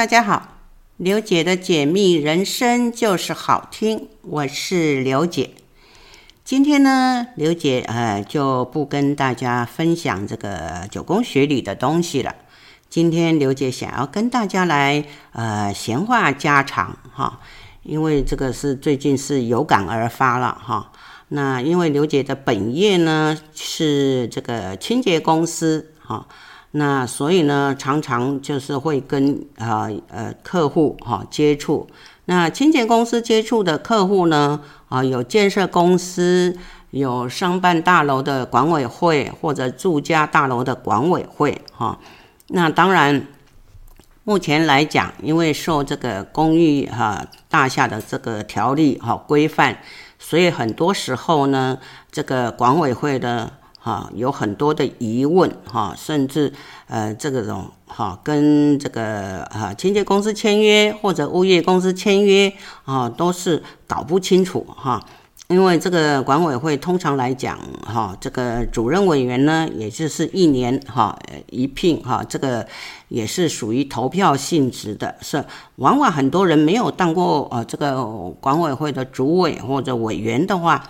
大家好，刘姐的解密人生就是好听，我是刘姐。今天呢，刘姐呃就不跟大家分享这个九宫学里的东西了。今天刘姐想要跟大家来呃闲话家常哈，因为这个是最近是有感而发了哈。那因为刘姐的本业呢是这个清洁公司哈。那所以呢，常常就是会跟啊呃，呃客户哈、接触。那清洁公司接触的客户呢，啊有建设公司，有商办大楼的管委会或者住家大楼的管委会哈、那当然，目前来讲，因为受这个公寓哈、大厦的这个条例哈、规范，所以很多时候呢，这个管委会的。哈，有很多的疑问哈，甚至呃，这个种哈，跟这个啊清洁公司签约或者物业公司签约啊，都是搞不清楚哈。因为这个管委会通常来讲哈，这个主任委员呢，也就是一年哈一聘哈，这个也是属于投票性质的，是往往很多人没有当过呃这个管委会的主委或者委员的话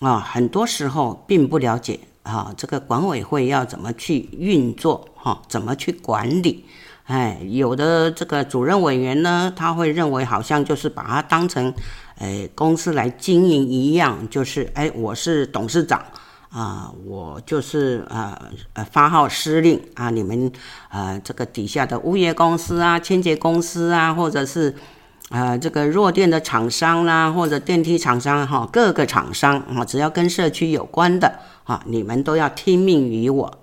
啊，很多时候并不了解。啊，这个管委会要怎么去运作？哈，怎么去管理？哎，有的这个主任委员呢，他会认为好像就是把它当成，哎，公司来经营一样，就是哎，我是董事长啊，我就是啊呃发号施令啊，你们啊这个底下的物业公司啊、清洁公司啊，或者是。啊、这个弱电的厂商啦，或者电梯厂商哈，各个厂商啊，只要跟社区有关的啊，你们都要听命于我。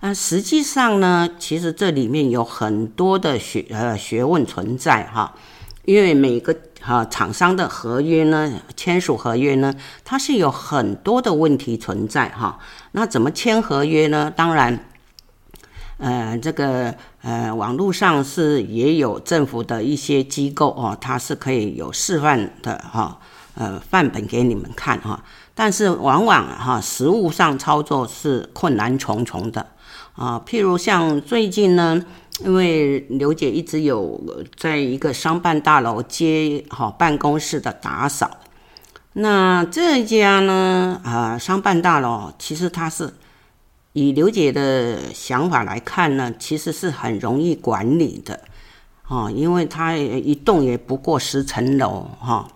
啊，实际上呢，其实这里面有很多的学呃学问存在哈，因为每个哈厂商的合约呢，签署合约呢，它是有很多的问题存在哈。那怎么签合约呢？当然。呃，这个呃，网络上是也有政府的一些机构哦，它是可以有示范的哈，呃，范本给你们看哈。但是往往哈，实务上操作是困难重重的啊。譬如像最近呢，因为刘姐一直有在一个商办大楼接好办公室的打扫，那这家呢啊，商办大楼其实它是。以刘姐的想法来看呢，其实是很容易管理的，哦，因为它一栋也不过十层楼，哈，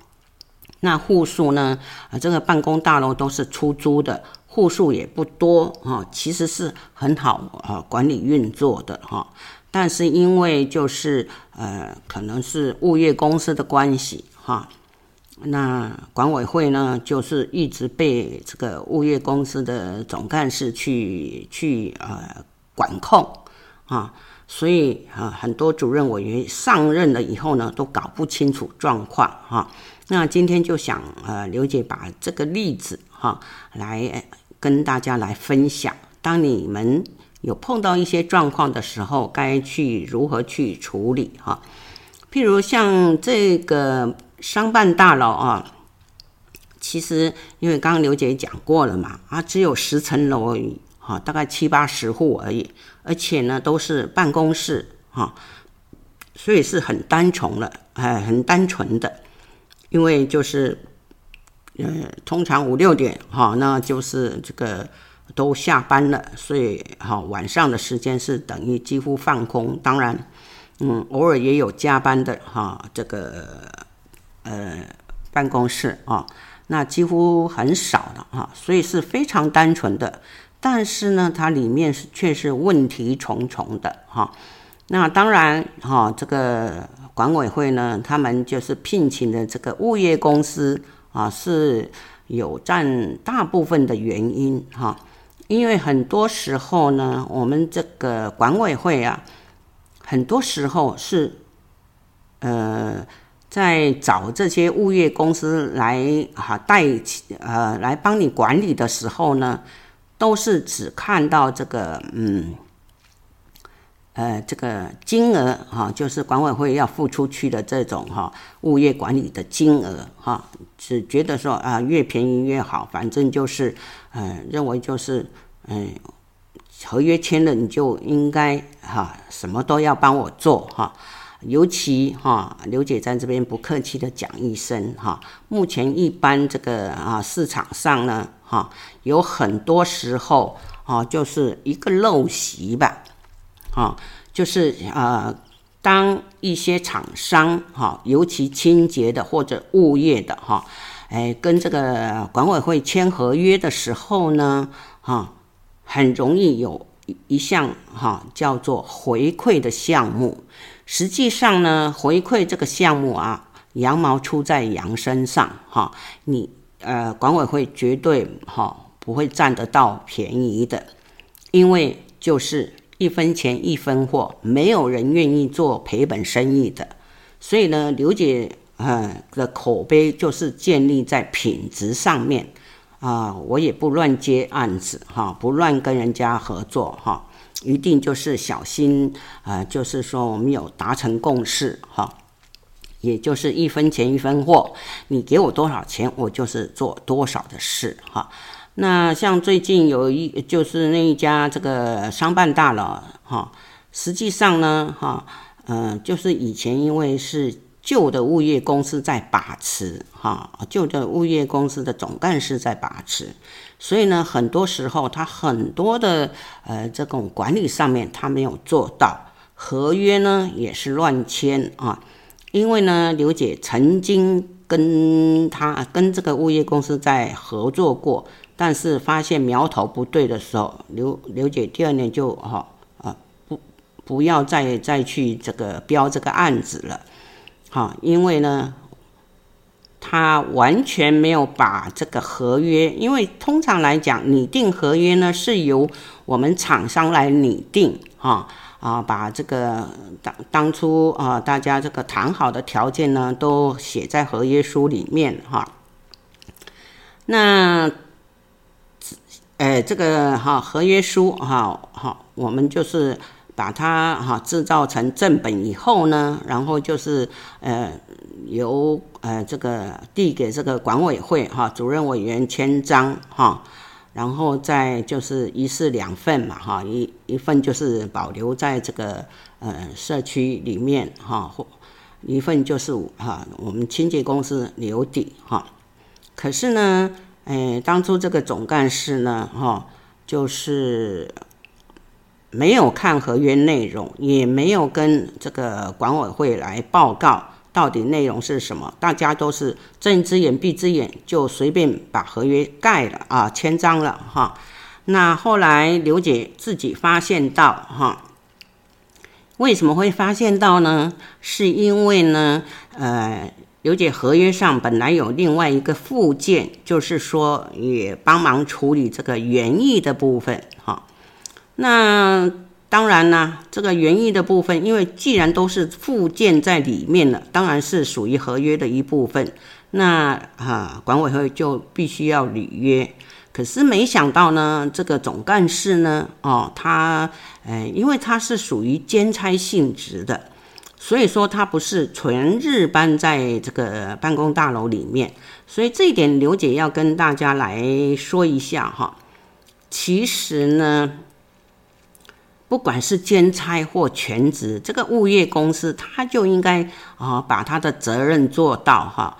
那户数呢，啊，这个办公大楼都是出租的，户数也不多，哈，其实是很好啊管理运作的，哈，但是因为就是呃，可能是物业公司的关系，哈。那管委会呢，就是一直被这个物业公司的总干事去去呃管控啊，所以啊很多主任委员上任了以后呢，都搞不清楚状况哈。那今天就想呃刘姐把这个例子哈来跟大家来分享，当你们有碰到一些状况的时候，该去如何去处理哈？譬如像这个。商办大楼啊，其实因为刚刚刘姐讲过了嘛，啊，只有十层楼而已，哈，大概七八十户而已，而且呢都是办公室，哈，所以是很单纯了，哎，很单纯的，因为就是，呃，通常五六点，哈，那就是这个都下班了，所以哈，晚上的时间是等于几乎放空，当然，嗯，偶尔也有加班的，哈，这个。呃，办公室啊，那几乎很少的啊，所以是非常单纯的。但是呢，它里面是却是问题重重的哈。那当然哈，这个管委会呢，他们就是聘请的这个物业公司啊，是有占大部分的原因哈。因为很多时候呢，我们这个管委会啊，很多时候是呃。在找这些物业公司来哈代呃来帮你管理的时候呢，都是只看到这个嗯呃这个金额哈，就是管委会要付出去的这种哈物业管理的金额哈，只觉得说啊越便宜越好，反正就是嗯认为就是嗯合约签了你就应该哈什么都要帮我做哈。尤其哈，刘姐在这边不客气的讲一声哈，目前一般这个啊市场上呢哈，有很多时候啊，就是一个陋习吧，啊，就是呃，当一些厂商哈，尤其清洁的或者物业的哈，哎，跟这个管委会签合约的时候呢，哈，很容易有一一项哈叫做回馈的项目。实际上呢，回馈这个项目啊，羊毛出在羊身上哈，你呃管委会绝对哈不会占得到便宜的，因为就是一分钱一分货，没有人愿意做赔本生意的。所以呢，刘姐呃的口碑就是建立在品质上面啊，我也不乱接案子哈，不乱跟人家合作哈。一定就是小心啊、呃，就是说我们有达成共识哈，也就是一分钱一分货，你给我多少钱，我就是做多少的事哈。那像最近有一就是那一家这个商办大佬哈，实际上呢哈，嗯、就是以前因为是。旧的物业公司在把持，哈，旧的物业公司的总干事在把持，所以呢，很多时候他很多的呃这种管理上面他没有做到，合约呢也是乱签啊，因为呢，刘姐曾经跟他跟这个物业公司在合作过，但是发现苗头不对的时候，刘刘姐第二年就哈啊不不要再再去这个标这个案子了。好，因为呢，他完全没有把这个合约，因为通常来讲，拟定合约呢是由我们厂商来拟定，哈啊，把这个当当初啊大家这个谈好的条件呢都写在合约书里面，哈。那，呃，这个哈合约书哈好，我们就是。把它哈制造成正本以后呢，然后就是呃由呃这个递给这个管委会哈主任委员签章哈，然后再就是一式两份嘛哈，一一份就是保留在这个呃社区里面哈，或一份就是哈我们清洁公司留底哈。可是呢，哎当初这个总干事呢哈就是。没有看合约内容，也没有跟这个管委会来报告到底内容是什么，大家都是睁一只眼闭一只眼，就随便把合约盖了啊，签章了哈。那后来刘姐自己发现到哈，为什么会发现到呢？是因为呢，呃，刘姐合约上本来有另外一个附件，就是说也帮忙处理这个园艺的部分哈。那当然呢，这个园艺的部分，因为既然都是附件在里面了，当然是属于合约的一部分。那啊，管委会就必须要履约。可是没想到呢，这个总干事呢，哦，他，哎，因为他是属于兼差性质的，所以说他不是全日班在这个办公大楼里面。所以这一点，刘姐要跟大家来说一下哈。其实呢。不管是兼差或全职，这个物业公司他就应该啊把他的责任做到哈。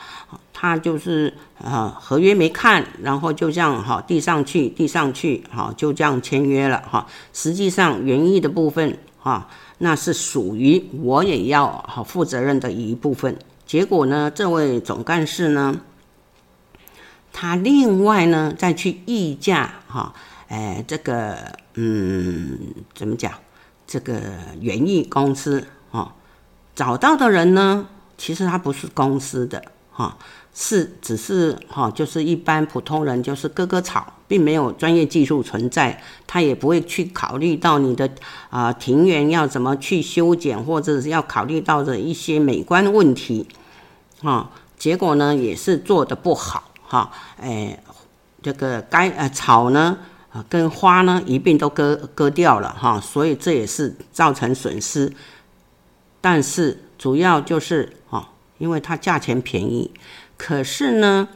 他就是啊合约没看，然后就这样哈递上去递上去，好就这样签约了哈。实际上园艺的部分哈，那是属于我也要好负责任的一部分。结果呢，这位总干事呢，他另外呢再去议价哈。哎，这个嗯，怎么讲？这个园艺公司哦，找到的人呢，其实他不是公司的哈、哦，是只是哈、哦，就是一般普通人，就是割割草，并没有专业技术存在，他也不会去考虑到你的啊、庭园要怎么去修剪，或者是要考虑到的一些美观问题啊、结果呢，也是做得不好哈、哦。哎，这个该呃草呢。啊，跟花呢一并都割割掉了哈，所以这也是造成损失。但是主要就是哈，因为它价钱便宜，可是呢，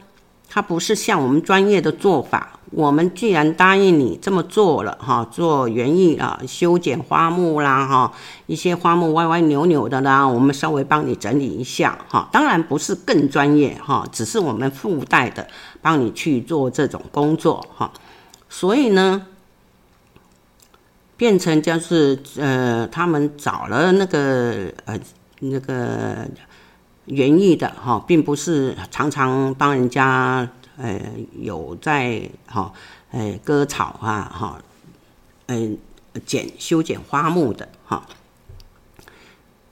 它不是像我们专业的做法，我们既然答应你这么做了哈，做园艺啊，修剪花木啦哈，一些花木歪歪扭扭的啦，我们稍微帮你整理一下哈。当然不是更专业哈，只是我们附带的帮你去做这种工作哈。所以呢，变成就是呃，他们找了那个呃那个园艺的哈，并不是常常帮人家。呃，有在哈，呃，割草啊，哈，嗯，剪修剪花木的哈，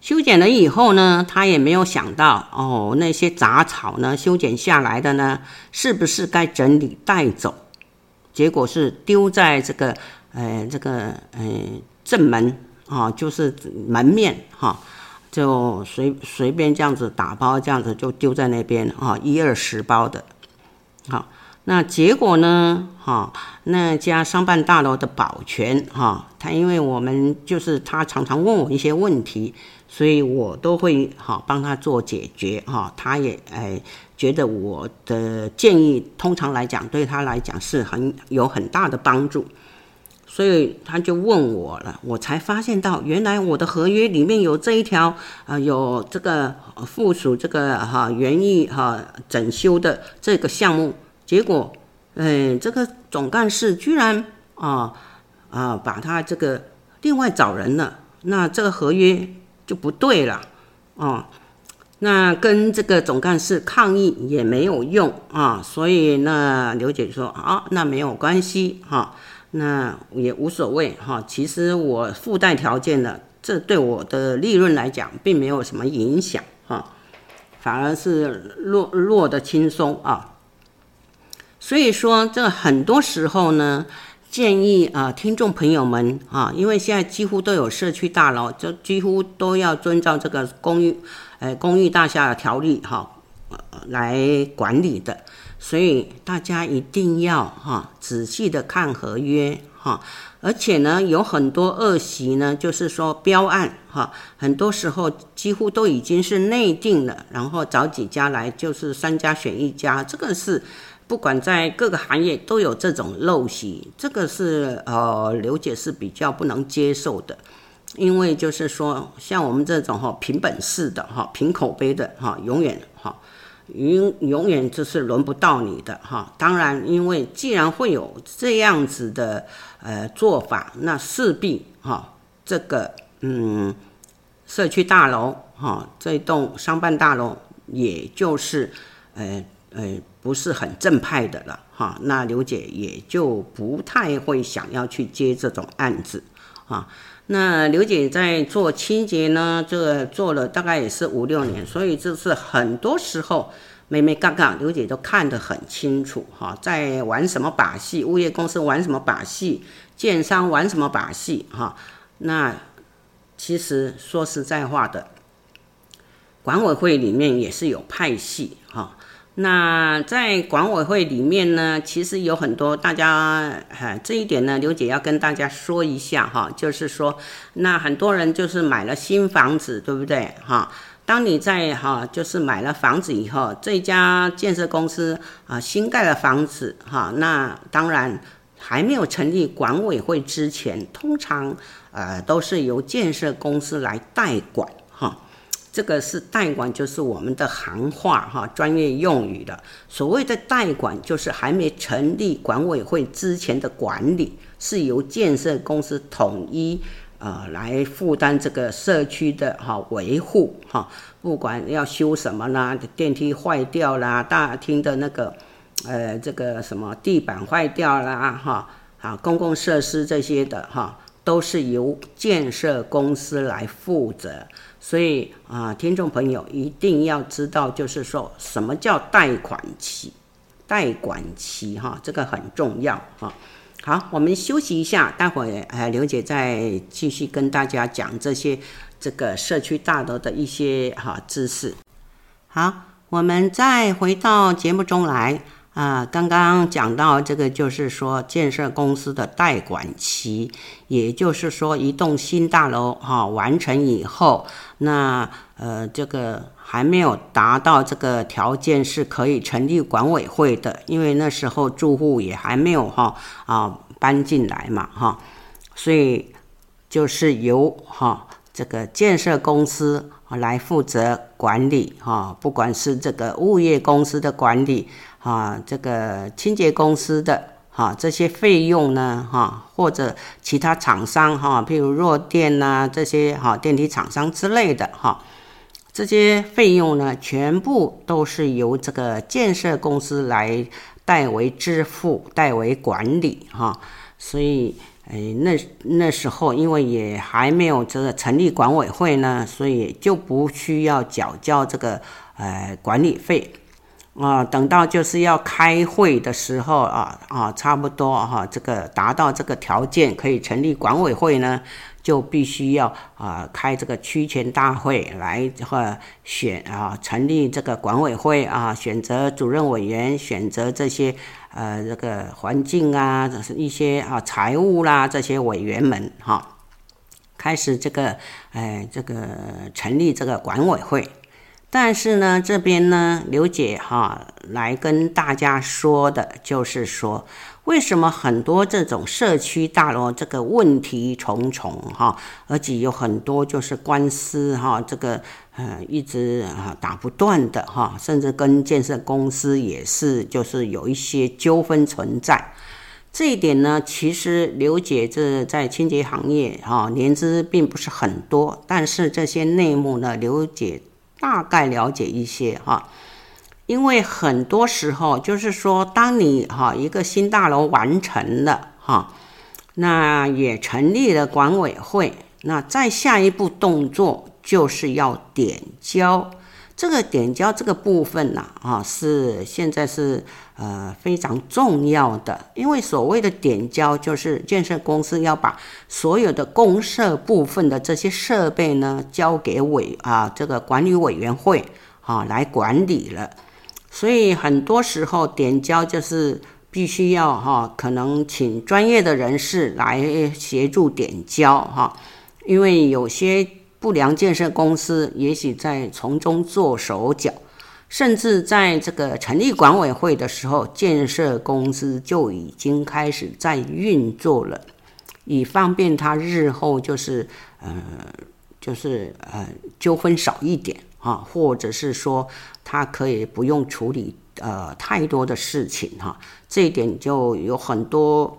修剪了以后呢，他也没有想到哦，那些杂草呢，修剪下来的呢，是不是该整理带走？结果是丢在这个，呃，这个，呃，正门啊，就是门面哈，就随随便这样子打包，这样子就丢在那边啊，一二十包的。好，那结果呢？哈，那家商办大楼的保全哈，他因为我们就是他常常问我一些问题，所以我都会哈帮他做解决哈。他也哎觉得我的建议通常来讲对他来讲是很有很大的帮助，所以他就问我了，我才发现到原来我的合约里面有这一条啊，有这个附属这个哈园艺哈整修的这个项目。结果，嗯，这个总干事居然啊啊，把他这个另外找人了，那这个合约就不对了，哦，那跟这个总干事抗议也没有用啊，所以那刘姐说啊，那没有关系哈，那也无所谓哈，其实我附带条件的，这对我的利润来讲并没有什么影响哈，反而是落落得轻松啊。所以说，这很多时候呢，建议啊，听众朋友们啊，因为现在几乎都有社区大楼，就几乎都要遵照这个公寓，呃，公寓大厦的条例哈，来管理的。所以大家一定要哈，仔细的看合约哈，而且呢，有很多恶习呢，就是说标案哈，很多时候几乎都已经是内定了，然后找几家来，就是三家选一家，这个是。不管在各个行业都有这种陋习，这个是呃刘姐是比较不能接受的，因为就是说像我们这种哈凭本事的哈凭口碑的哈永远哈永永远就是轮不到你的哈。当然，因为既然会有这样子的呃做法，那势必哈这个嗯社区大楼哈这栋商办大楼也就是呃呃。不是很正派的了哈，那刘姐也就不太会想要去接这种案子啊。那刘姐在做清洁呢，这个做了大概也是五六年，所以这是很多时候眉眉角角，刘姐都看得很清楚哈，在玩什么把戏，物业公司玩什么把戏，建商玩什么把戏哈。那其实说实在话的，管委会里面也是有派系哈。那在管委会里面呢，其实有很多大家，哈，这一点呢，刘姐要跟大家说一下哈，就是说，那很多人就是买了新房子，对不对哈？当你在哈，就是买了房子以后，这家建设公司啊新盖的房子哈，那当然还没有成立管委会之前，通常呃都是由建设公司来代管哈。这个是代管，就是我们的行话哈，专业用语的。所谓的代管，就是还没成立管委会之前的管理，是由建设公司统一呃来负担这个社区的哈维护哈，不管要修什么啦，电梯坏掉啦，大厅的那个呃这个什么地板坏掉啦哈，啊公共设施这些的哈，都是由建设公司来负责。所以啊，听众朋友一定要知道，就是说什么叫贷款期、贷款期哈，这个很重要哈。好，我们休息一下，待会儿呃，刘姐再继续跟大家讲这些这个社区大楼的一些哈知识。好，我们再回到节目中来。啊，刚刚讲到这个，就是说建设公司的代管期，也就是说一栋新大楼哈、完成以后，那呃这个还没有达到这个条件是可以成立管委会的，因为那时候住户也还没有哈啊、搬进来嘛哈、所以就是由哈、这个建设公司来负责管理哈、不管是这个物业公司的管理。啊，这个清洁公司的哈、这些费用呢，哈、或者其他厂商哈、譬如弱电呐、这些哈、电梯厂商之类的哈、这些费用呢，全部都是由这个建设公司来代为支付、代为管理哈、所以，哎，那那时候因为也还没有这个成立管委会呢，所以就不需要缴交这个呃管理费。啊，等到就是要开会的时候啊啊，差不多哈、啊，这个达到这个条件可以成立管委会呢，就必须要啊开这个区权大会来和选啊成立这个管委会啊，选择主任委员，选择这些呃这个环境啊，一些啊财务啦这些委员们哈、开始这个哎这个成立这个管委会。但是呢，这边呢，刘姐哈来跟大家说的就是说，为什么很多这种社区大楼这个问题重重哈，而且有很多就是官司哈，这个呃一直啊打不断的哈，甚至跟建设公司也是就是有一些纠纷存在。这一点呢，其实刘姐这在清洁行业哈年资并不是很多，但是这些内幕呢，刘姐。大概了解一些哈，因为很多时候就是说，当你哈一个新大楼完成了哈，那也成立了管委会，那再下一步动作就是要点交。这个点交这个部分呢，啊，是现在是呃非常重要的，因为所谓的点交，就是建设公司要把所有的公设部分的这些设备呢，交给委啊这个管理委员会啊来管理了，所以很多时候点交就是必须要哈，可能请专业的人士来协助点交哈，因为有些。不良建设公司也许在从中做手脚，甚至在这个成立管委会的时候，建设公司就已经开始在运作了，以方便他日后就是呃就是呃纠纷少一点啊，或者是说他可以不用处理呃太多的事情哈，这一点就有很多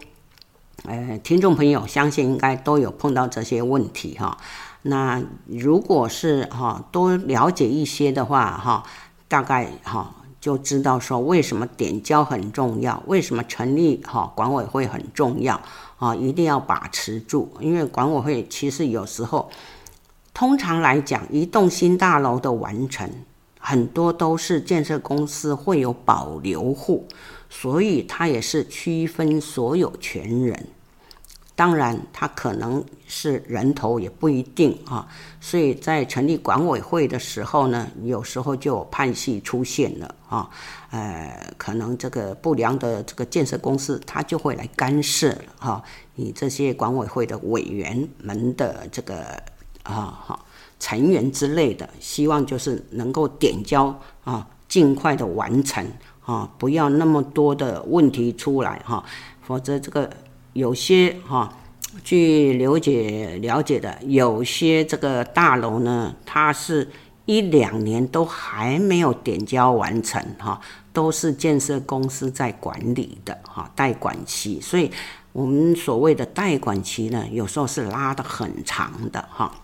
呃听众朋友相信应该都有碰到这些问题哈。那如果是哈多了解一些的话哈，大概哈就知道说为什么点交很重要，为什么成立哈管委会很重要啊，一定要把持住，因为管委会其实有时候，通常来讲，一栋新大楼的完成，很多都是建设公司会有保留户，所以它也是区分所有权人。当然，他可能是人头也不一定啊，所以在成立管委会的时候呢，有时候就有派系出现了啊，呃，可能这个不良的这个建设公司，他就会来干涉哈，你这些管委会的委员们的这个啊哈成员之类的，希望就是能够点交啊，尽快的完成啊，不要那么多的问题出来哈，否则这个。有些哈，据刘姐了解的，有些这个大楼呢，它是一两年都还没有点交完成哈，都是建设公司在管理的哈，代管期。所以，我们所谓的代管期呢，有时候是拉得很长的哈，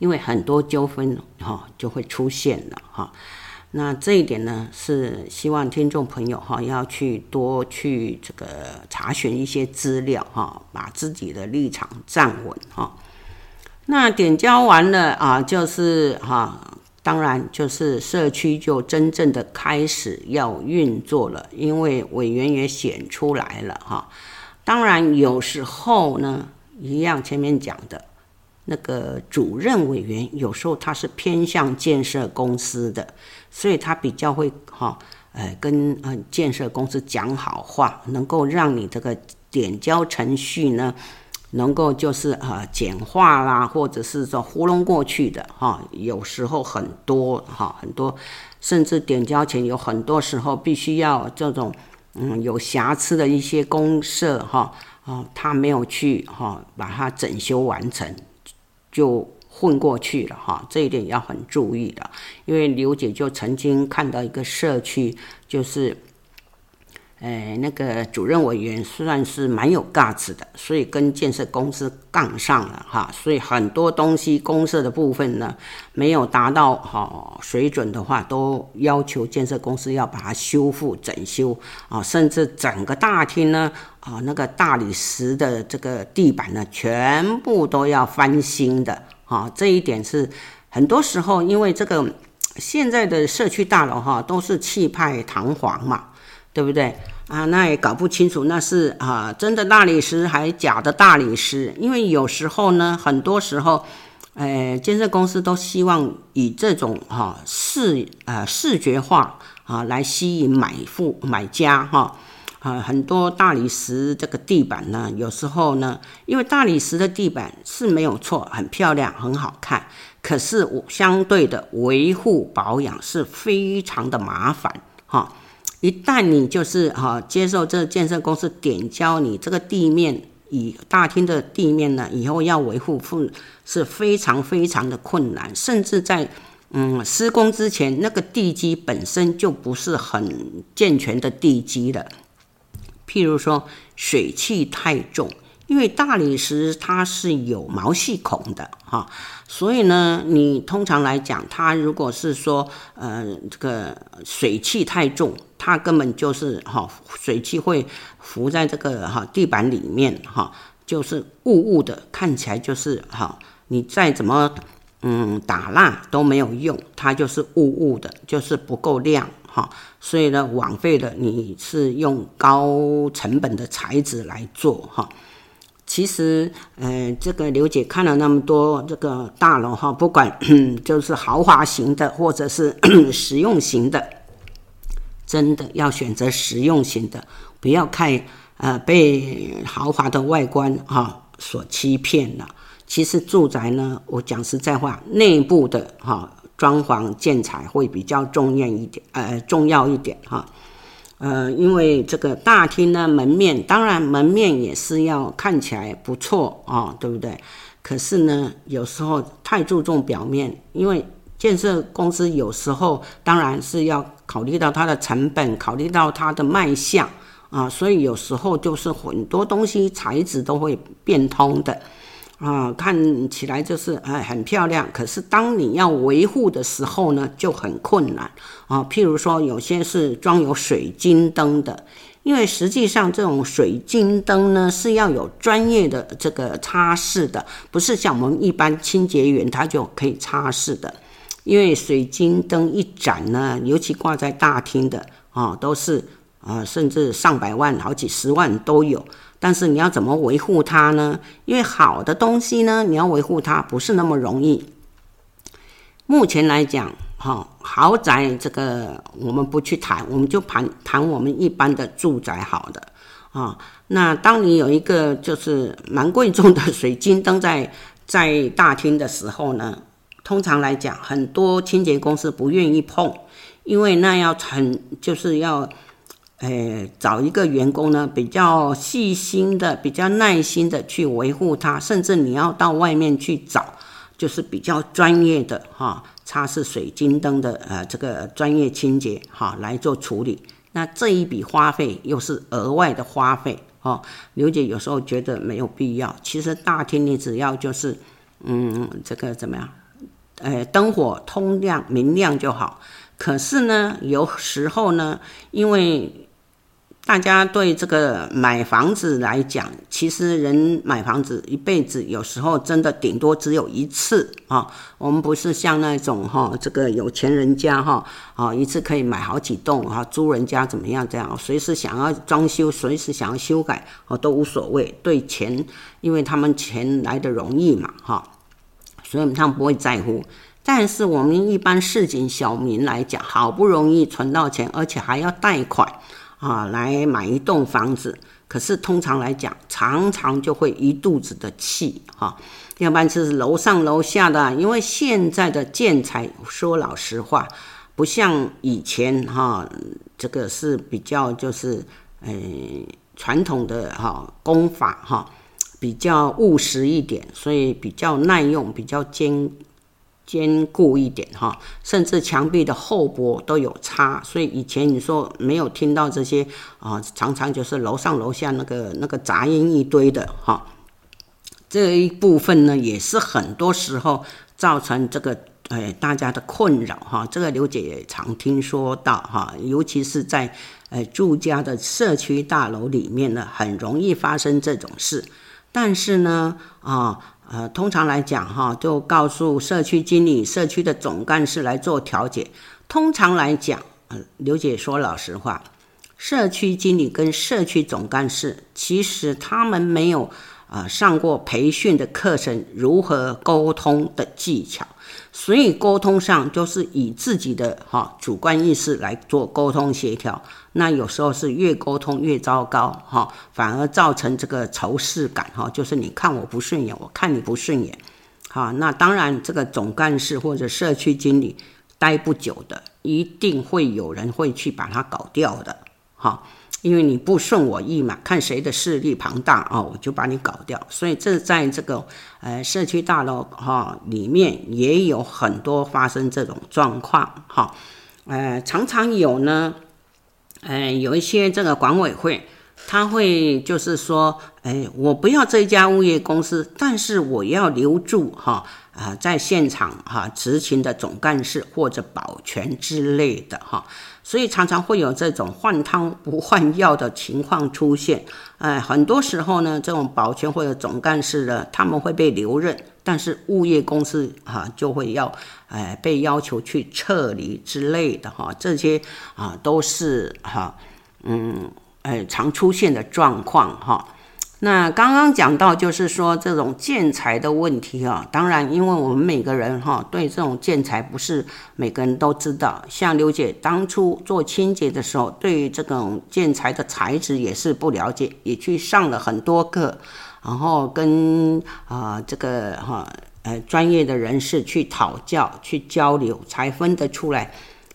因为很多纠纷哈就会出现了哈。那这一点呢，是希望听众朋友哈要去多去这个查询一些资料哈，把自己的立场站稳哈。那点交完了啊，就是哈，当然就是社区就真正的开始要运作了，因为委员也选出来了哈。当然有时候呢，一样前面讲的。那个主任委员有时候他是偏向建设公司的，所以他比较会哈，呃，跟呃建设公司讲好话，能够让你这个点交程序呢，能够就是呃简化啦，或者是说糊弄过去的哈，有时候很多哈，很多甚至点交前有很多时候必须要这种嗯有瑕疵的一些公社哈。哦，他没有去哈，把它整修完成，就混过去了哈，这一点要很注意的，因为刘姐就曾经看到一个社区，就是。哎，那个主任委员算是蛮有 guts 的，所以跟建设公司杠上了哈，所以很多东西公社的部分呢，没有达到好水准的话，都要求建设公司要把它修复整修啊，甚至整个大厅呢啊，那个大理石的这个地板呢，全部都要翻新的啊，这一点是很多时候因为这个现在的社区大楼哈，都是气派堂皇嘛。对不对啊？那也搞不清楚那是啊真的大理石还是假的大理石？因为有时候呢，很多时候，呃，建设公司都希望以这种哈、啊、视呃视觉化啊来吸引买户买家哈啊，很多大理石这个地板呢，有时候呢，因为大理石的地板是没有错，很漂亮，很好看，可是相对的维护保养是非常的麻烦哈。一旦你就是哈接受这建设公司点交你这个地面，以大厅的地面呢，以后要维护是是非常非常的困难，甚至在嗯施工之前，那个地基本身就不是很健全的地基了。譬如说水汽太重，因为大理石它是有毛细孔的哈，所以呢，你通常来讲，它如果是说呃这个水汽太重。它根本就是哈，水汽会浮在这个哈地板里面哈，就是雾雾的，看起来就是哈，你再怎么嗯打蜡都没有用，它就是雾雾的，就是不够亮哈，所以呢，枉费了你是用高成本的材质来做哈。其实，呃，这个刘姐看了那么多这个大楼哈，不管就是豪华型的或者是 实用型的。真的要选择实用型的，不要看呃被豪华的外观哈、所欺骗了。其实住宅呢，我讲实在话，内部的哈、装潢建材会比较重要一点，呃重要一点哈。呃，因为这个大厅呢，门面当然门面也是要看起来不错啊、对不对？可是呢，有时候太注重表面，因为。建设公司有时候当然是要考虑到它的成本，考虑到它的卖相啊，所以有时候就是很多东西材质都会变通的啊，看起来就是哎很漂亮，可是当你要维护的时候呢，就很困难啊。譬如说有些是装有水晶灯的，因为实际上这种水晶灯呢是要有专业的这个擦拭的，不是像我们一般清洁员他就可以擦拭的。因为水晶灯一盏呢，尤其挂在大厅的啊，都是啊、甚至上百万、好几十万都有。但是你要怎么维护它呢？因为好的东西呢，你要维护它不是那么容易。目前来讲，哈，豪宅这个我们不去谈，我们就谈谈我们一般的住宅好的啊。那当你有一个就是蛮贵重的水晶灯在在大厅的时候呢？通常来讲，很多清洁公司不愿意碰，因为那要很就是要，诶，找一个员工呢，比较细心的、比较耐心的去维护它，甚至你要到外面去找，就是比较专业的哈，擦拭水晶灯的呃这个专业清洁哈来做处理。那这一笔花费又是额外的花费哦。刘姐有时候觉得没有必要。其实大厅你只要就是，嗯，这个怎么样？呃，灯火通亮明亮就好。可是呢，有时候呢，因为大家对这个买房子来讲，其实人买房子一辈子，有时候真的顶多只有一次啊。我们不是像那种哈，这个有钱人家哈啊，一次可以买好几栋哈，租人家怎么样这样，随时想要装修，随时想要修改哦，都无所谓。对钱，因为他们钱来得容易嘛哈。所以他们不会在乎。但是我们一般市井小民来讲，好不容易存到钱，而且还要贷款啊来买一栋房子，可是通常来讲，常常就会一肚子的气哈。要不然就是楼上楼下的，因为现在的建材，说老实话，不像以前哈，这个是比较就是呃传统的哈工法哈，比较务实一点，所以比较耐用，比较坚。坚固一点哈，甚至墙壁的厚薄都有差，所以以前你说没有听到这些啊，常常就是楼上楼下那个那个杂音一堆的哈。这一部分呢，也是很多时候造成这个哎大家的困扰哈。这个刘姐也常听说到哈，尤其是在呃住家的社区大楼里面呢，很容易发生这种事。但是呢啊。呃，通常来讲，哈，就告诉社区经理、社区的总干事来做调解。通常来讲，呃，刘姐说老实话，社区经理跟社区总干事，其实他们没有啊、上过培训的课程，如何沟通的技巧。所以沟通上就是以自己的哈主观意识来做沟通协调，那有时候是越沟通越糟糕哈，反而造成这个仇视感哈，就是你看我不顺眼，我看你不顺眼，哈，那当然这个总干事或者社区经理待不久的，一定会有人会去把它搞掉的，哈。因为你不顺我意嘛，看谁的势力庞大哦，我就把你搞掉。所以这在这个呃社区大楼哈里面也有很多发生这种状况哈，呃常常有呢，呃有一些这个管委会他会就是说，哎我不要这一家物业公司，但是我要留住哈啊在现场哈执勤的总干事或者保全之类的哈。所以常常会有这种换汤不换药的情况出现，哎，很多时候呢，这种保全或者总干事呢，他们会被留任，但是物业公司哈就会要，哎，被要求去撤离之类的哈，这些啊都是哈，嗯，哎，常出现的状况哈。那刚刚讲到，就是说这种建材的问题啊，当然，因为我们每个人哈对这种建材不是每个人都知道。像刘姐当初做清洁的时候，对于这种建材的材质也是不了解，也去上了很多课，然后跟啊、这个哈呃专业的人士去讨教、去交流，才分得出来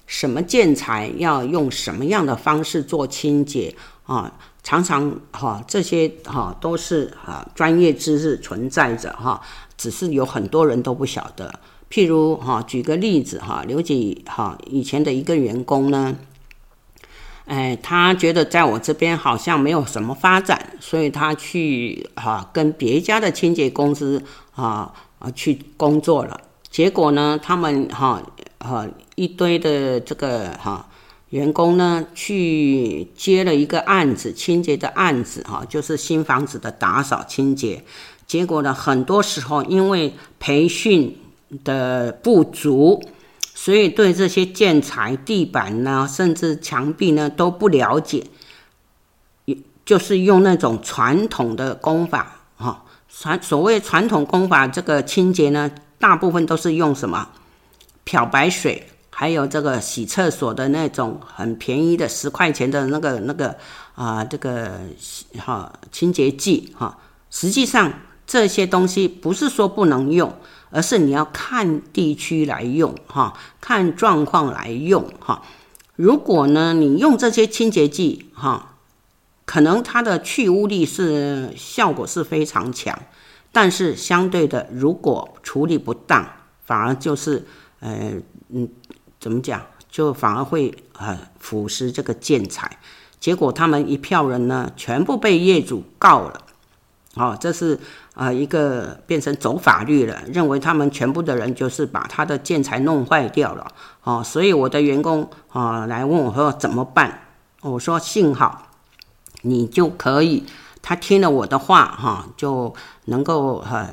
什么建材要用什么样的方式做清洁啊。常常哈这些哈都是哈专业知识存在着哈，只是有很多人都不晓得。譬如哈，举个例子哈，刘姐哈以前的一个员工呢，哎，他觉得在我这边好像没有什么发展，所以他去哈跟别家的清洁公司啊啊去工作了。结果呢，他们哈哈一堆的这个哈。员工呢去接了一个案子，清洁的案子哈，就是新房子的打扫清洁。结果呢，很多时候因为培训的不足，所以对这些建材、地板呢，甚至墙壁呢都不了解，就是用那种传统的工法哈。传所谓传统工法，这个清洁呢，大部分都是用什么漂白水。还有这个洗厕所的那种很便宜的十块钱的那个那个啊、这个哈清洁剂哈，实际上这些东西不是说不能用，而是你要看地区来用哈，看状况来用哈。如果呢你用这些清洁剂哈，可能它的去污力是效果是非常强，但是相对的，如果处理不当，反而就是呃嗯。怎么讲，就反而会呃腐蚀这个建材，结果他们一票人呢，全部被业主告了，哦，这是啊、呃、一个变成走法律了，认为他们全部的人就是把他的建材弄坏掉了，哦，所以我的员工啊、来问我说怎么办？我说幸好你就可以，他听了我的话哈、就能够呃。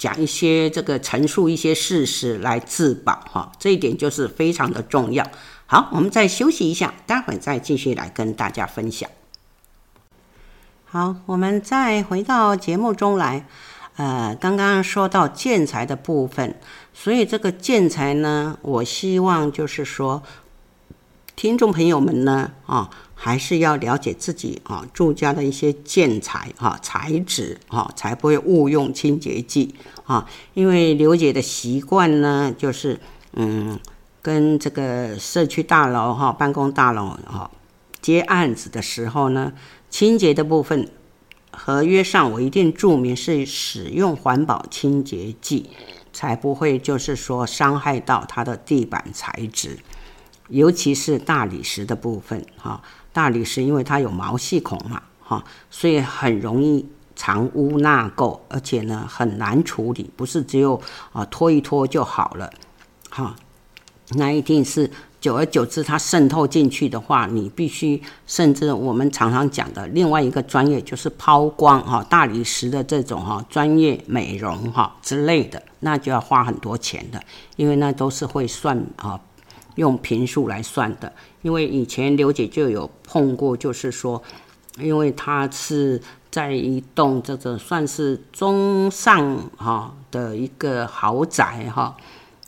讲一些这个陈述一些事实来自保哈，这一点就是非常的重要。好，我们再休息一下，待会儿再继续来跟大家分享。好，我们再回到节目中来。呃，刚刚说到建材的部分，所以这个建材呢，我希望就是说，听众朋友们呢，啊，还是要了解自己啊住家的一些建材啊材质啊，才不会误用清洁剂啊。因为刘姐的习惯呢，就是嗯，跟这个社区大楼哈、办公大楼哈接案子的时候呢，清洁的部分。合约上我一定注明是使用环保清洁剂，才不会就是说伤害到它的地板材质，尤其是大理石的部分哈。大理石因为它有毛细孔嘛哈，所以很容易藏污纳垢，而且呢很难处理，不是只有啊拖一拖就好了，哈，那一定是。久而久之，它渗透进去的话，你必须甚至我们常常讲的另外一个专业就是抛光哈，大理石的这种哈专业美容哈之类的，那就要花很多钱的，因为那都是会算啊，用平数来算的。因为以前刘姐就有碰过，就是说，因为它是在一栋这个算是中上哈的一个豪宅哈，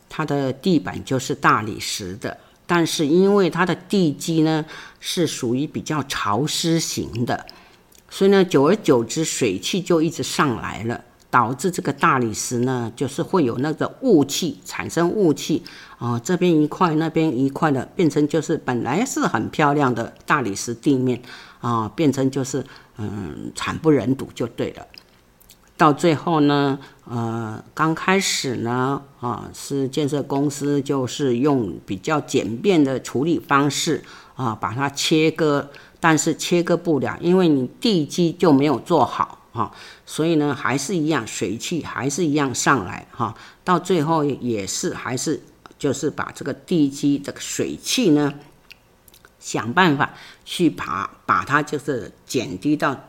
它的地板就是大理石的。但是因为它的地基呢是属于比较潮湿型的，所以呢，久而久之水汽就一直上来了，导致这个大理石呢就是会有那个雾气产生雾气啊，这边一块那边一块的，变成就是本来是很漂亮的大理石地面啊，变成就是嗯惨不忍睹就对了。到最后呢，呃，刚开始呢，啊，是建设公司就是用比较简便的处理方式啊，把它切割，但是切割不了，因为你地基就没有做好哈，所以呢，还是一样，水汽还是一样上来哈，到最后也是还是就是把这个地基这个水汽呢，想办法去把把它就是减低到。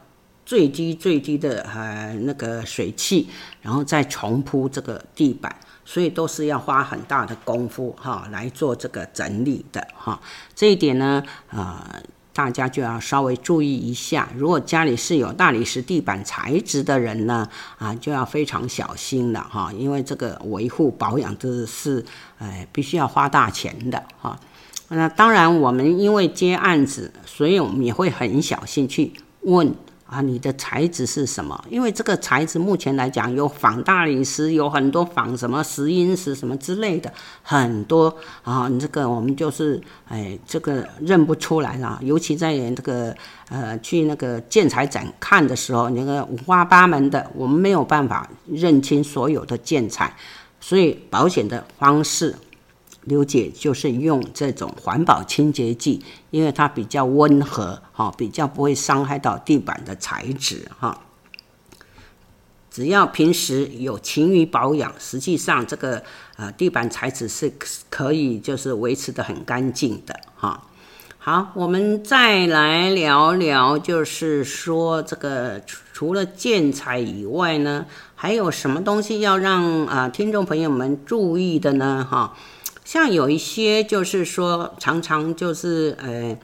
最低最低的呃那个水汽，然后再重铺这个地板，所以都是要花很大的功夫哈来做这个整理的哈。这一点呢，呃，大家就要稍微注意一下。如果家里是有大理石地板材质的人呢，啊，就要非常小心了哈，因为这个维护保养这是呃必须要花大钱的哈。那当然，我们因为接案子，所以我们也会很小心去问。啊，你的材质是什么？因为这个材质目前来讲，有仿大理石，有很多仿什么石英石什么之类的，很多啊。你这个我们就是，哎，这个认不出来了。尤其在这个呃去那个建材展看的时候，那个五花八门的，我们没有办法认清所有的建材，所以保险的方式。刘姐就是用这种环保清洁剂，因为它比较温和，哈，比较不会伤害到地板的材质，哈。只要平时有勤于保养，实际上这个呃地板材质是可以就是维持得很干净的，哈。好，我们再来聊聊，就是说这个除了建材以外呢，还有什么东西要让啊听众朋友们注意的呢？哈。像有一些就是说，常常就是呃，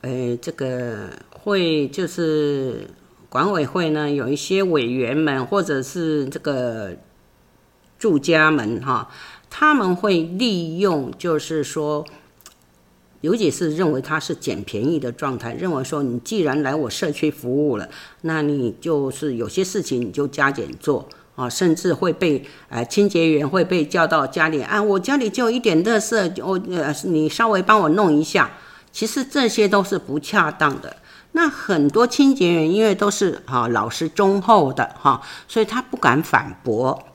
呃，这个会就是管委会呢，有一些委员们或者是这个住家们哈，他们会利用就是说，尤其是认为他是捡便宜的状态，认为说你既然来我社区服务了，那你就是有些事情你就加减做。啊，甚至会被呃清洁员会被叫到家里啊，我家里就一点垃圾，我呃你稍微帮我弄一下。其实这些都是不恰当的。那很多清洁员因为都是哈老实忠厚的哈，所以他不敢反驳。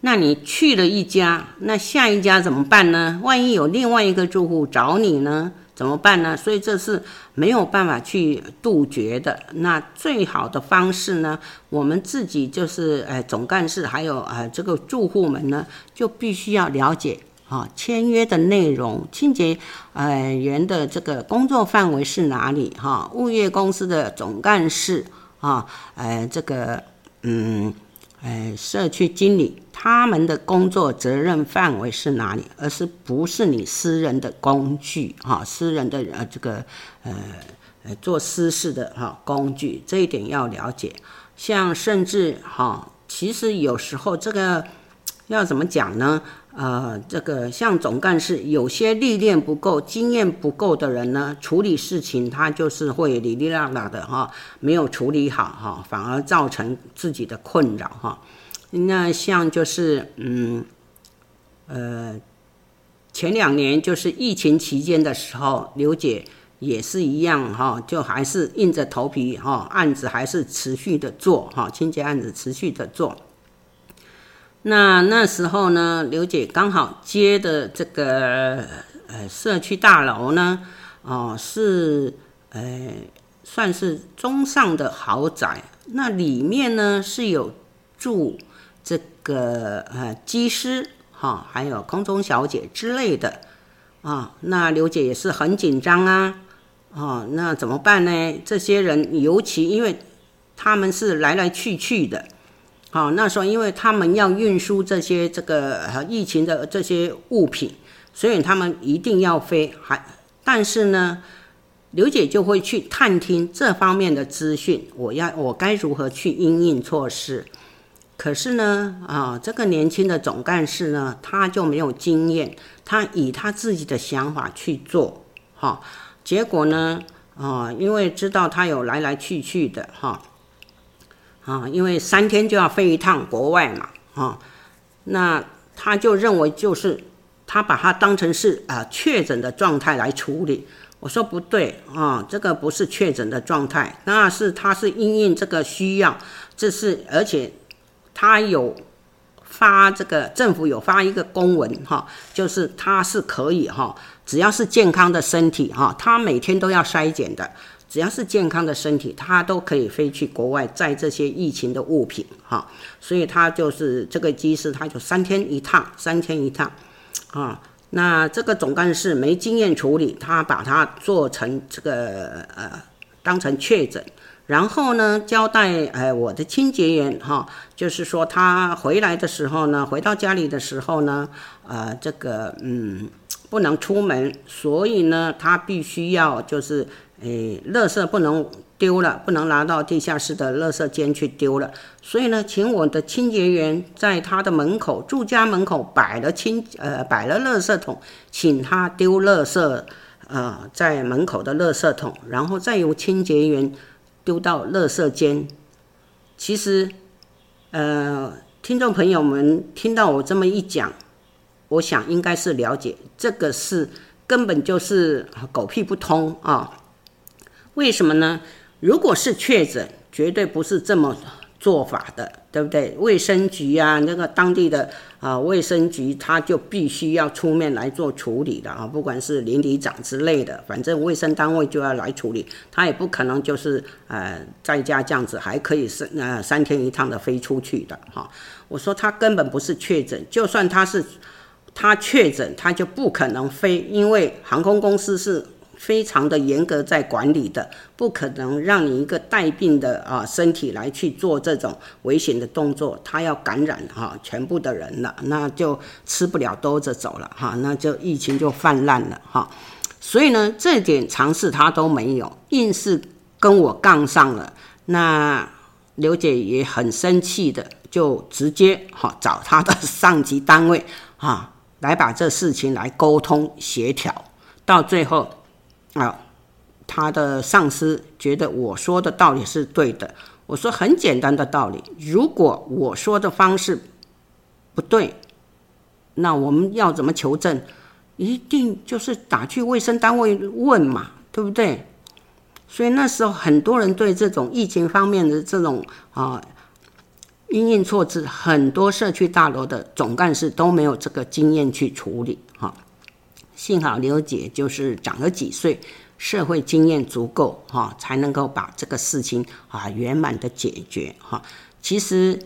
那你去了一家，那下一家怎么办呢？万一有另外一个住户找你呢？怎么办呢？所以这是没有办法去杜绝的。那最好的方式呢，我们自己就是，呃，总干事还有呃这个住户们呢，就必须要了解啊，签约的内容，清洁呃员的这个工作范围是哪里？哈，物业公司的总干事啊，呃，这个嗯。哎，社区经理他们的工作责任范围是哪里？而是不是你私人的工具哈？私人的呃这个呃呃做私事的哈工具，这一点要了解。像甚至哈其实有时候这个要怎么讲呢？呃，这个像总干事，有些历练不够、经验不够的人呢，处理事情他就是会哩哩啦啦的哈，没有处理好哈，反而造成自己的困扰哈。那像就是嗯，呃，前两年就是疫情期间的时候，刘姐。也是一样哈，就还是硬着头皮哈，案子还是持续的做哈，清洁案子持续的做。那那时候呢，刘姐刚好接的这个呃社区大楼呢，哦是呃算是中上的豪宅，那里面呢是有住这个呃机师哈，还有空中小姐之类的啊，那刘姐也是很紧张啊。哦，那怎么办呢？这些人尤其因为他们是来来去去的，好，那时候因为他们要运输这些这个疫情的这些物品，所以他们一定要飞。还但是呢，刘姐就会去探听这方面的资讯，我要我该如何去应应措施。可是呢，啊，这个年轻的总干事呢，他就没有经验，他以他自己的想法去做，哈。结果呢？啊，因为知道他有来来去去的哈，啊，因为三天就要飞一趟国外嘛，啊，那他就认为就是他把他当成是啊确诊的状态来处理。我说不对啊，这个不是确诊的状态，那是他是因应这个需要，这是而且他有。发这个政府有发一个公文哈，就是他是可以哈，只要是健康的身体哈，他每天都要筛检的，只要是健康的身体，他都可以飞去国外载这些疫情的物品哈，所以他就是这个机师，他就三天一趟，三天一趟啊。那这个总干事没经验处理，他把它做成这个呃，当成确诊。然后呢，交代哎，我的清洁员哈，就是说他回来的时候呢，回到家里的时候呢，呃，这个嗯，不能出门，所以呢，他必须要就是诶，垃圾不能丢了，不能拿到地下室的垃圾间去丢了，所以呢，请我的清洁员在他的门口住家门口摆了清呃摆了垃圾桶，请他丢垃圾，呃，在门口的垃圾桶，然后再由清洁员。丢到垃圾间。其实，呃，听众朋友们听到我这么一讲，我想应该是了解这个是根本就是狗屁不通啊！为什么呢？如果是确诊，绝对不是这么做法的。对不对？卫生局啊，那个当地的啊卫生局，他就必须要出面来做处理的啊，不管是邻里长之类的，反正卫生单位就要来处理，他也不可能就是呃在家这样子还可以是呃三天一趟的飞出去的哈。我说他根本不是确诊，就算他是他确诊，他就不可能飞，因为航空公司是。非常的严格在管理的，不可能让你一个带病的啊身体来去做这种危险的动作，他要感染哈全部的人了，那就吃不了兜着走了哈，那就疫情就泛滥了哈。所以呢，这点尝试他都没有，硬是跟我杠上了。那刘姐也很生气的，就直接哈找他的 上级单位哈来把这事情来沟通协调，到最后。啊，他的上司觉得我说的道理是对的。我说很简单的道理，如果我说的方式不对，那我们要怎么求证？一定就是打去卫生单位问嘛，对不对？所以那时候很多人对这种疫情方面的这种啊因应措施，很多社区大楼的总干事都没有这个经验去处理哈。幸好刘姐就是长了几岁，社会经验足够哈，才能够把这个事情啊圆满的解决哈。其实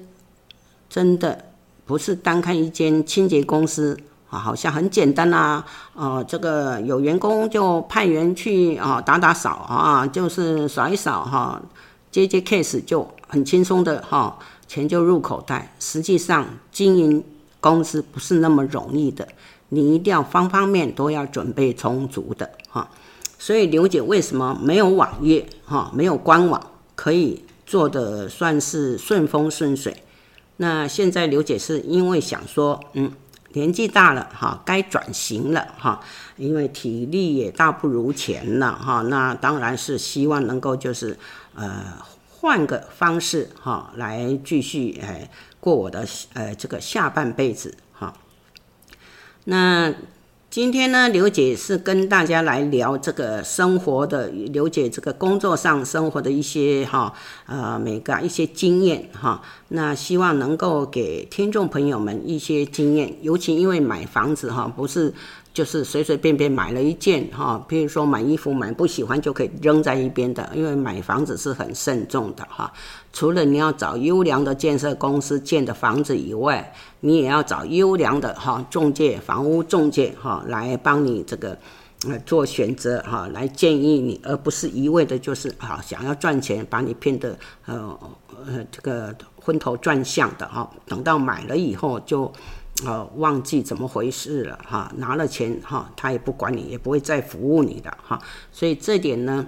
真的不是单看一间清洁公司啊，好像很简单啊，呃，这个有员工就派员去啊打打扫啊，就是扫一扫哈，接接 case 就很轻松的哈，钱就入口袋。实际上经营公司不是那么容易的。你一定要方方面面都要准备充足的哈，所以刘姐为什么没有网页哈，没有官网可以做的算是顺风顺水？那现在刘姐是因为想说，嗯，年纪大了哈，该转型了哈，因为体力也大不如前了哈。那当然是希望能够就是呃换个方式哈，来继续哎过我的呃这个下半辈子。那。今天呢，刘姐是跟大家来聊这个生活的，刘姐这个工作上生活的一些哈，呃，每个一些经验哈，那希望能够给听众朋友们一些经验，尤其因为买房子哈，不是。就是随随便便买了一件哈，譬如说买衣服买不喜欢就可以扔在一边的，因为买房子是很慎重的哈。除了你要找优良的建设公司建的房子以外，你也要找优良的哈中介、房屋中介哈来帮你这个呃做选择哈，来建议你，而不是一味的就是啊想要赚钱把你骗得呃呃这个昏头转向的哈，等到买了以后就。哦，忘记怎么回事了哈，拿了钱哈，他也不管你，也不会再服务你的哈，所以这点呢，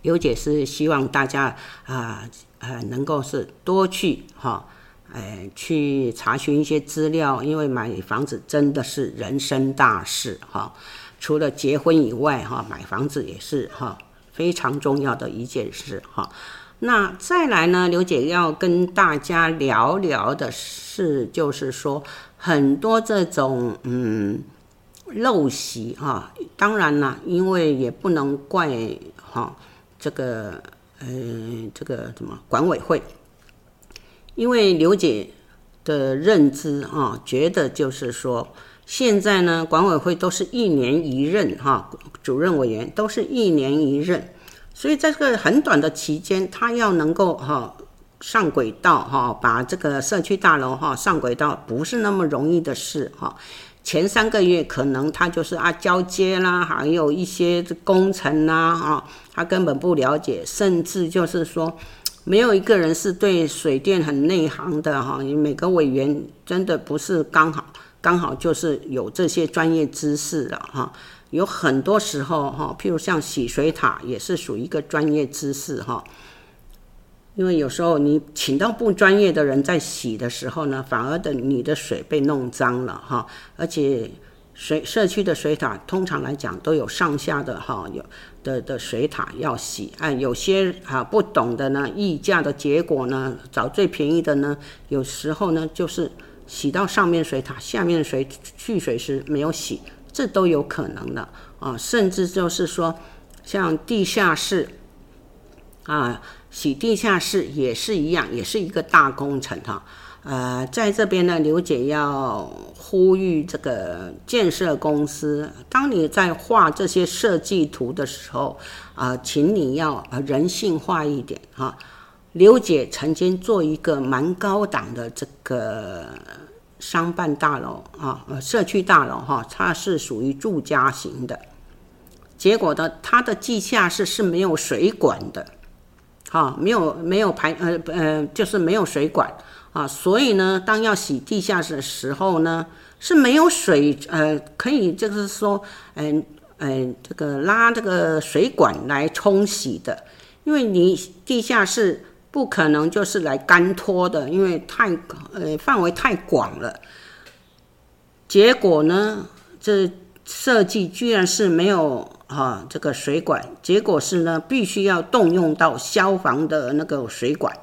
刘姐是希望大家啊呃能够是多去哈，哎去查询一些资料，因为买房子真的是人生大事哈，除了结婚以外哈，买房子也是哈非常重要的一件事哈。那再来呢，刘姐要跟大家聊聊的是，就是说很多这种嗯陋习哈，当然啦，因为也不能怪哈这个呃这个什么管委会，因为刘姐的认知啊，觉得就是说现在呢管委会都是一年一任哈，主任委员都是一年一任。所以在这个很短的期间，他要能够哈上轨道哈，把这个社区大楼哈上轨道，不是那么容易的事哈。前三个月可能他就是啊交接啦，还有一些工程啦啊，他根本不了解，甚至就是说没有一个人是对水电很内行的哈。每个委员真的不是刚好刚好就是有这些专业知识的哈。有很多时候哈，譬如像洗水塔也是属于一个专业知识哈，因为有时候你请到不专业的人在洗的时候呢，反而的你的水被弄脏了哈，而且水社区的水塔通常来讲都有上下的哈，有的的水塔要洗，哎，有些啊不懂的呢，议价的结果呢，找最便宜的呢，有时候呢就是洗到上面水塔，下面水蓄水时没有洗。这都有可能的啊，甚至就是说，像地下室啊，洗地下室也是一样，也是一个大工程哈。呃，在这边呢，刘姐要呼吁这个建设公司，当你在画这些设计图的时候啊，请你要人性化一点哈。刘姐曾经做一个蛮高档的这个。商办大楼啊，呃，社区大楼哈，它是属于住家型的。结果呢，它的地下室是没有水管的，哈，没有没有排，呃呃，就是没有水管啊。所以呢，当要洗地下室的时候呢，是没有水，呃，可以就是说，嗯嗯，这个拉这个水管来冲洗的，因为你地下室。不可能就是来干拖的，因为太呃范围太广了。结果呢，这设计居然是没有啊这个水管，结果是呢必须要动用到消防的那个水管，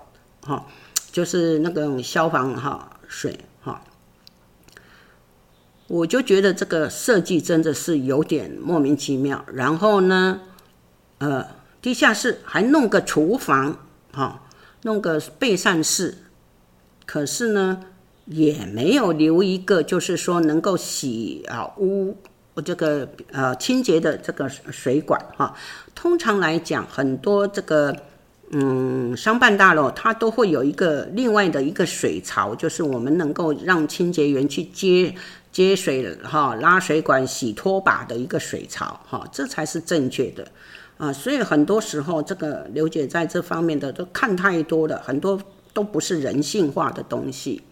哈，就是那个消防哈水哈。我就觉得这个设计真的是有点莫名其妙。然后呢，呃，地下室还弄个厨房，哈。弄个备膳室，可是呢，也没有留一个，就是说能够洗啊污这个呃清洁的这个水管哈。通常来讲，很多这个嗯商办大楼它都会有一个另外的一个水槽，就是我们能够让清洁员去接接水哈，拉水管、洗拖把的一个水槽哈，这才是正确的。啊，所以很多时候，这个刘姐在这方面的都看太多了，很多都不是人性化的东西。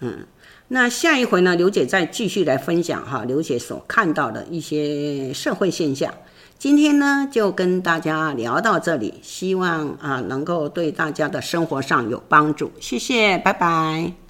嗯，那下一回呢，刘姐再继续来分享哈，刘姐所看到的一些社会现象。今天呢，就跟大家聊到这里，希望啊能够对大家的生活上有帮助。谢谢，拜拜。